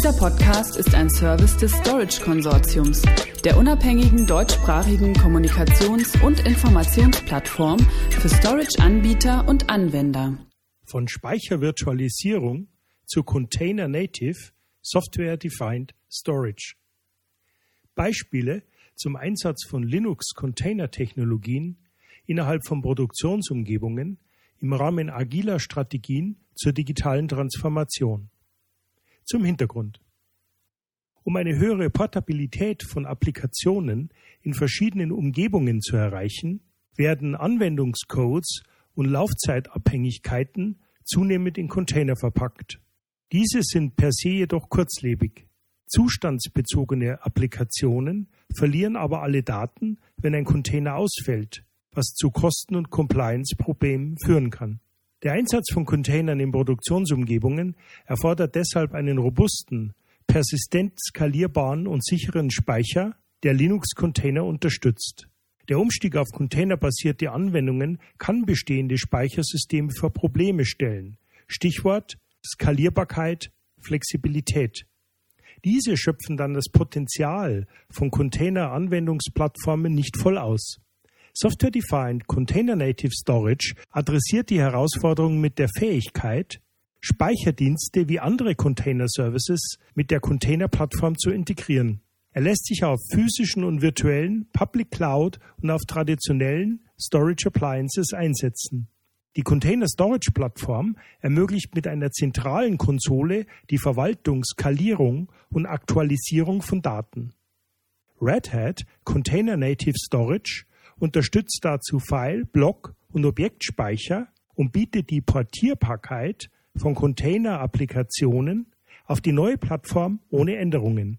Dieser Podcast ist ein Service des Storage Konsortiums, der unabhängigen deutschsprachigen Kommunikations- und Informationsplattform für Storage-Anbieter und Anwender. Von Speichervirtualisierung zu Container Native Software Defined Storage. Beispiele zum Einsatz von Linux-Container-Technologien innerhalb von Produktionsumgebungen im Rahmen agiler Strategien zur digitalen Transformation. Zum Hintergrund. Um eine höhere Portabilität von Applikationen in verschiedenen Umgebungen zu erreichen, werden Anwendungscodes und Laufzeitabhängigkeiten zunehmend in Container verpackt. Diese sind per se jedoch kurzlebig. Zustandsbezogene Applikationen verlieren aber alle Daten, wenn ein Container ausfällt, was zu Kosten- und Compliance-Problemen führen kann. Der Einsatz von Containern in Produktionsumgebungen erfordert deshalb einen robusten, persistent skalierbaren und sicheren Speicher, der Linux-Container unterstützt. Der Umstieg auf containerbasierte Anwendungen kann bestehende Speichersysteme vor Probleme stellen. Stichwort Skalierbarkeit, Flexibilität. Diese schöpfen dann das Potenzial von Container-Anwendungsplattformen nicht voll aus. Software-Defined Container Native Storage adressiert die Herausforderung mit der Fähigkeit, Speicherdienste wie andere Container Services mit der Container-Plattform zu integrieren. Er lässt sich auf physischen und virtuellen Public Cloud und auf traditionellen Storage Appliances einsetzen. Die Container Storage Plattform ermöglicht mit einer zentralen Konsole die Verwaltung, Skalierung und Aktualisierung von Daten. Red Hat Container Native Storage unterstützt dazu File, Block und Objektspeicher und bietet die Portierbarkeit von Container-Applikationen auf die neue Plattform ohne Änderungen.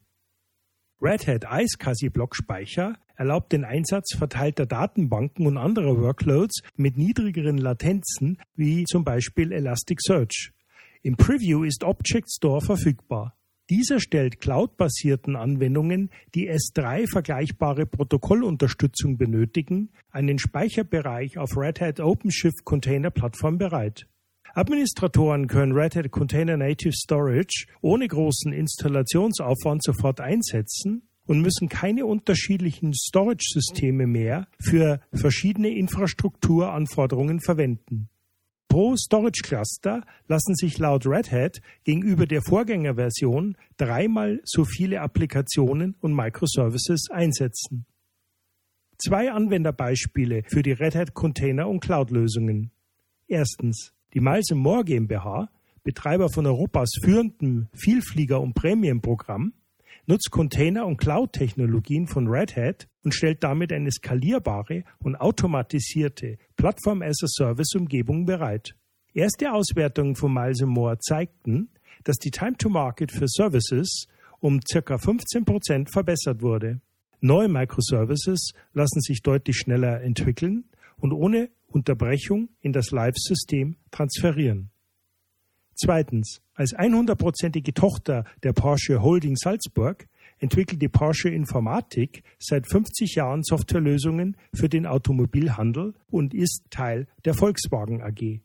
Red Hat iSCSI Blockspeicher erlaubt den Einsatz verteilter Datenbanken und anderer Workloads mit niedrigeren Latenzen wie zum Beispiel Elasticsearch. Im Preview ist Object Store verfügbar. Dieser stellt cloud-basierten Anwendungen, die S3 vergleichbare Protokollunterstützung benötigen, einen Speicherbereich auf Red Hat OpenShift Container Plattform bereit. Administratoren können Red Hat Container Native Storage ohne großen Installationsaufwand sofort einsetzen und müssen keine unterschiedlichen Storage-Systeme mehr für verschiedene Infrastrukturanforderungen verwenden. Pro Storage Cluster lassen sich laut Red Hat gegenüber der Vorgängerversion dreimal so viele Applikationen und Microservices einsetzen. Zwei Anwenderbeispiele für die Red Hat Container und Cloud Lösungen. Erstens die Miles More GmbH, Betreiber von Europas führendem Vielflieger- und Prämienprogramm, nutzt Container- und Cloud-Technologien von Red Hat und stellt damit eine skalierbare und automatisierte Plattform-as-a-Service-Umgebung bereit. Erste Auswertungen von Miles More zeigten, dass die Time to Market für Services um ca. 15 Prozent verbessert wurde. Neue Microservices lassen sich deutlich schneller entwickeln und ohne Unterbrechung in das Live-System transferieren. Zweitens, als 100%ige Tochter der Porsche Holding Salzburg entwickelt die Porsche Informatik seit 50 Jahren Softwarelösungen für den Automobilhandel und ist Teil der Volkswagen AG.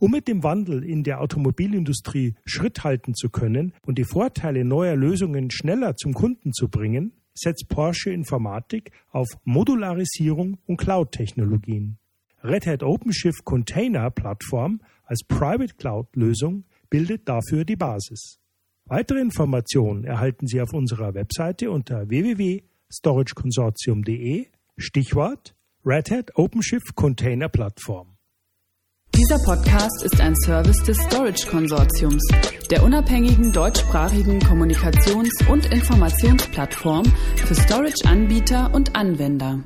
Um mit dem Wandel in der Automobilindustrie Schritt halten zu können und die Vorteile neuer Lösungen schneller zum Kunden zu bringen, setzt Porsche Informatik auf Modularisierung und Cloud-Technologien. Red Hat OpenShift Container Plattform als Private Cloud Lösung bildet dafür die Basis. Weitere Informationen erhalten Sie auf unserer Webseite unter www.storageconsortium.de Stichwort Red Hat OpenShift Container Plattform. Dieser Podcast ist ein Service des Storage Konsortiums, der unabhängigen deutschsprachigen Kommunikations- und Informationsplattform für Storage-Anbieter und Anwender.